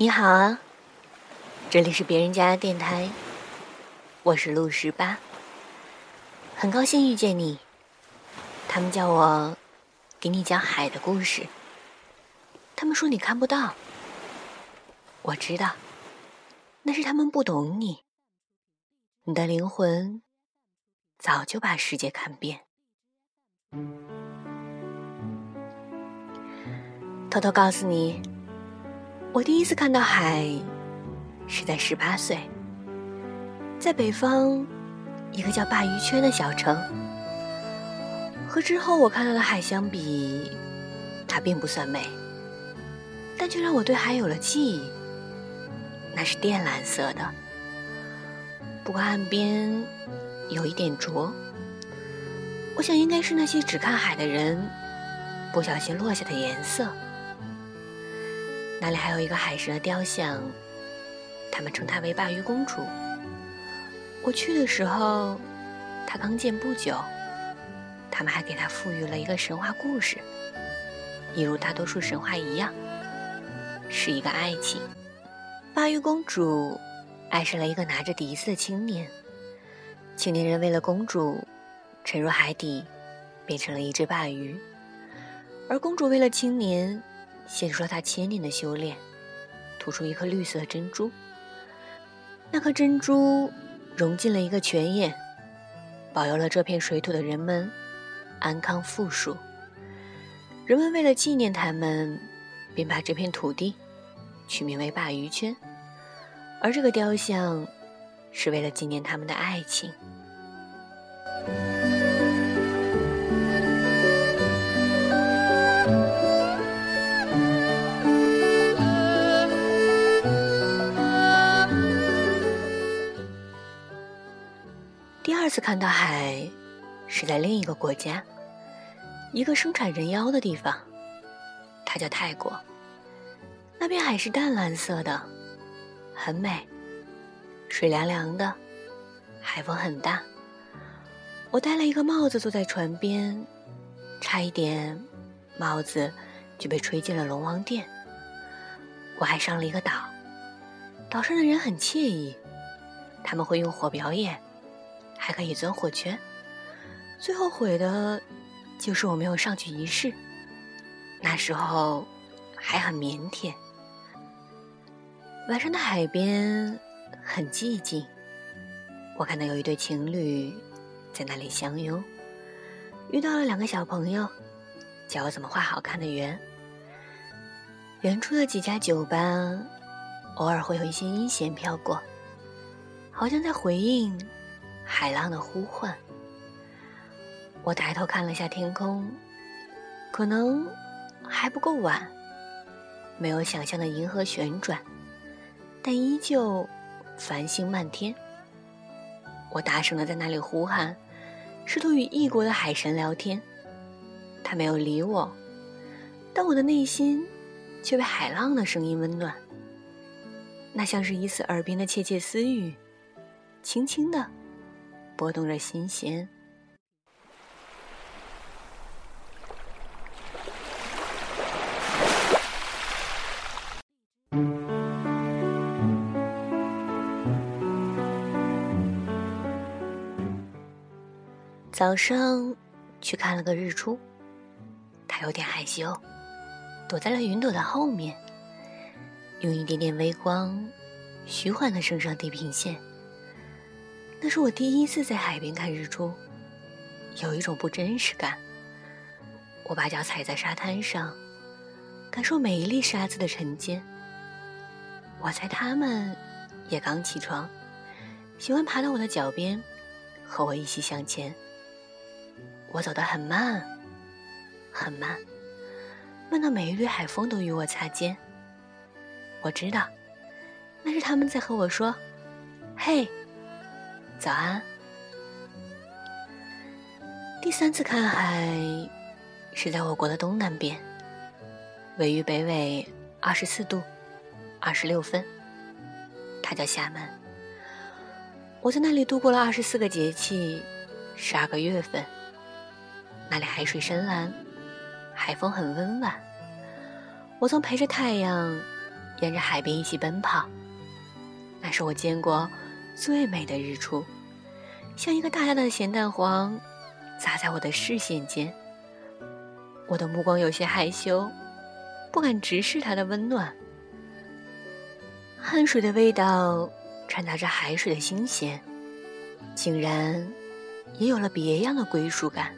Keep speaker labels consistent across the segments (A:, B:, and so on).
A: 你好啊，这里是别人家的电台，我是陆十八，很高兴遇见你。他们叫我给你讲海的故事。他们说你看不到，我知道，那是他们不懂你。你的灵魂早就把世界看遍。偷偷告诉你。我第一次看到海，是在十八岁，在北方一个叫鲅鱼圈的小城。和之后我看到的海相比，它并不算美，但却让我对海有了记忆。那是靛蓝色的，不过岸边有一点浊，我想应该是那些只看海的人不小心落下的颜色。那里还有一个海神的雕像，他们称她为鲅鱼公主。我去的时候，她刚建不久，他们还给她赋予了一个神话故事，一如大多数神话一样，是一个爱情。鲅鱼公主爱上了一个拿着笛子的青年，青年人为了公主沉入海底，变成了一只鲅鱼，而公主为了青年。献出了他千年的修炼，吐出一颗绿色珍珠。那颗珍珠融进了一个泉眼，保佑了这片水土的人们安康富庶。人们为了纪念他们，便把这片土地取名为鲅鱼圈，而这个雕像是为了纪念他们的爱情。次看到海，是在另一个国家，一个生产人妖的地方，它叫泰国。那片海是淡蓝色的，很美，水凉凉的，海风很大。我戴了一个帽子坐在船边，差一点帽子就被吹进了龙王殿。我还上了一个岛，岛上的人很惬意，他们会用火表演。还可以钻火圈，最后悔的，就是我没有上去一试。那时候还很腼腆。晚上的海边很寂静，我看到有一对情侣在那里相拥，遇到了两个小朋友，教我怎么画好看的圆。远处的几家酒吧，偶尔会有一些音弦飘过，好像在回应。海浪的呼唤。我抬头看了下天空，可能还不够晚，没有想象的银河旋转，但依旧繁星漫天。我大声的在那里呼喊，试图与异国的海神聊天。他没有理我，但我的内心却被海浪的声音温暖。那像是一次耳边的窃窃私语，轻轻的。拨动着心弦。早上去看了个日出，他有点害羞，躲在了云朵的后面，用一点点微光，徐缓的升上地平线。那是我第一次在海边看日出，有一种不真实感。我把脚踩在沙滩上，感受每一粒沙子的沉淀。我猜他们也刚起床，喜欢爬到我的脚边，和我一起向前。我走得很慢，很慢，慢到每一缕海风都与我擦肩。我知道，那是他们在和我说：“嘿。”早安。第三次看海是在我国的东南边，位于北纬二十四度二十六分，它叫厦门。我在那里度过了二十四个节气，十二个月份。那里海水深蓝，海风很温婉。我曾陪着太阳，沿着海边一起奔跑。那是我见过最美的日出，像一个大大的咸蛋黄，砸在我的视线间。我的目光有些害羞，不敢直视它的温暖。汗水的味道掺杂着海水的新鲜，竟然也有了别样的归属感。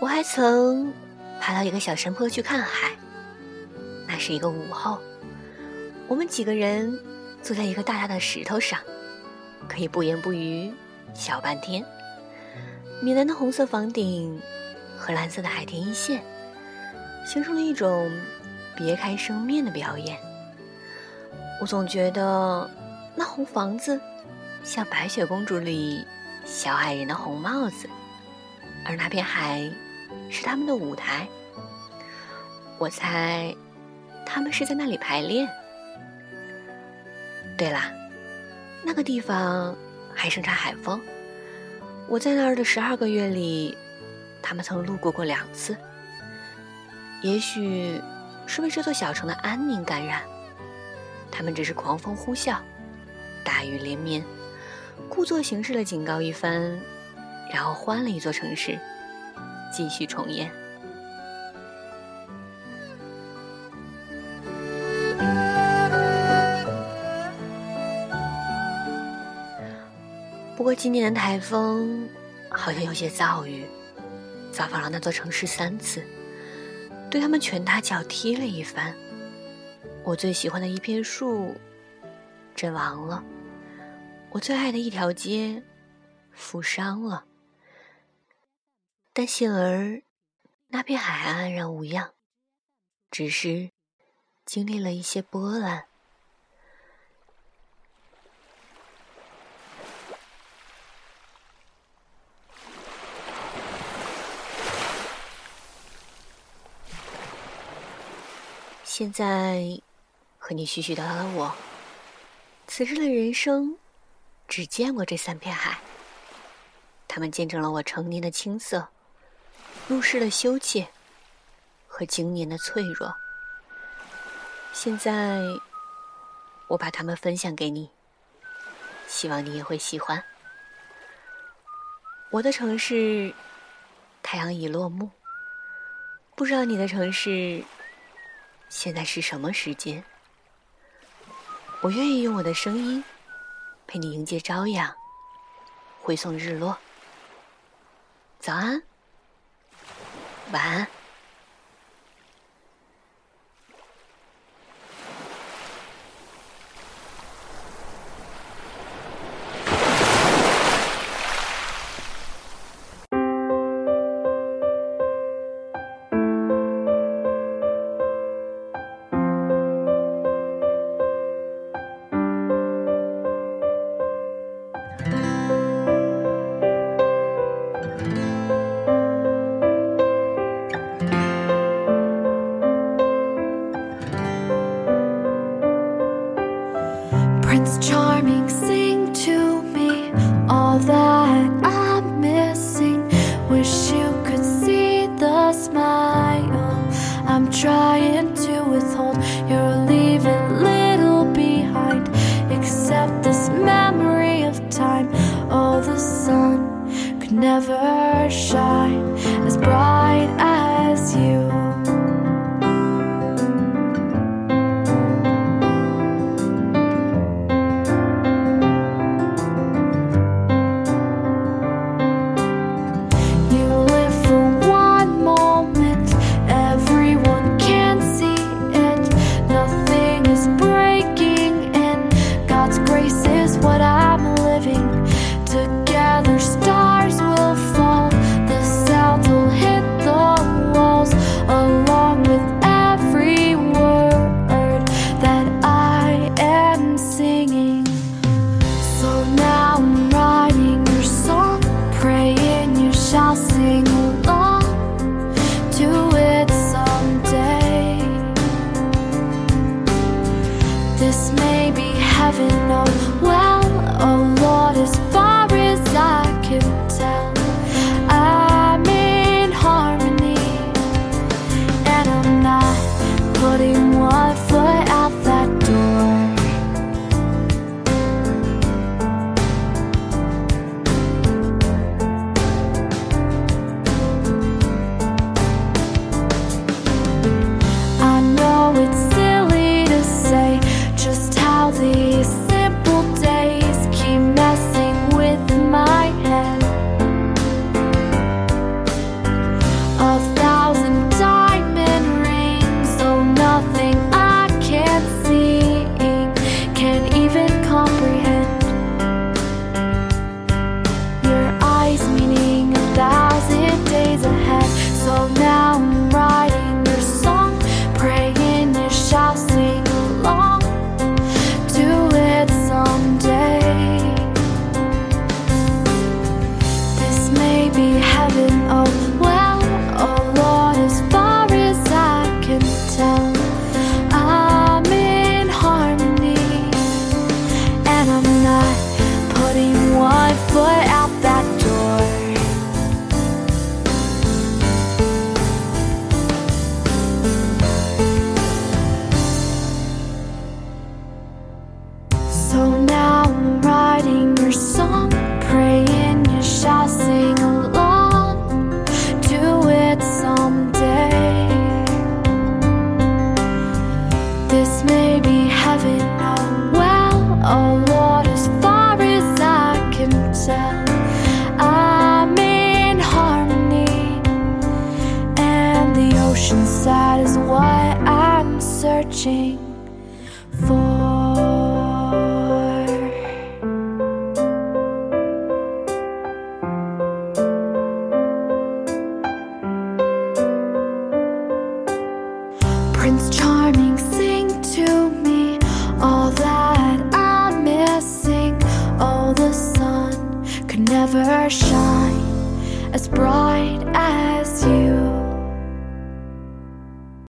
A: 我还曾爬到一个小山坡去看海。那是一个午后，我们几个人坐在一个大大的石头上，可以不言不语小半天。米兰的红色房顶和蓝色的海天一线，形成了一种别开生面的表演。我总觉得那红房子像《白雪公主》里小矮人的红帽子，而那片海。是他们的舞台，我猜他们是在那里排练。对了，那个地方还盛产海风，我在那儿的十二个月里，他们曾路过过两次。也许是被这座小城的安宁感染，他们只是狂风呼啸，大雨连绵，故作形式的警告一番，然后换了一座城市。继续重演。不过今年的台风好像有些躁郁，造访了那座城市三次，对他们拳打脚踢了一番。我最喜欢的一片树阵亡了，我最爱的一条街负伤了。但幸而，那片海安然无恙，只是经历了一些波澜。现在和你絮絮叨叨的我，此时的人生只见过这三片海，他们见证了我成年的青涩。入世的羞怯和经年的脆弱，现在我把它们分享给你，希望你也会喜欢。我的城市，太阳已落幕，不知道你的城市现在是什么时间？我愿意用我的声音陪你迎接朝阳，回送日落。早安。晚安。
B: I am. I'm trying to withhold your leaving little behind, except this memory of time. Oh, the sun could never shine as bright.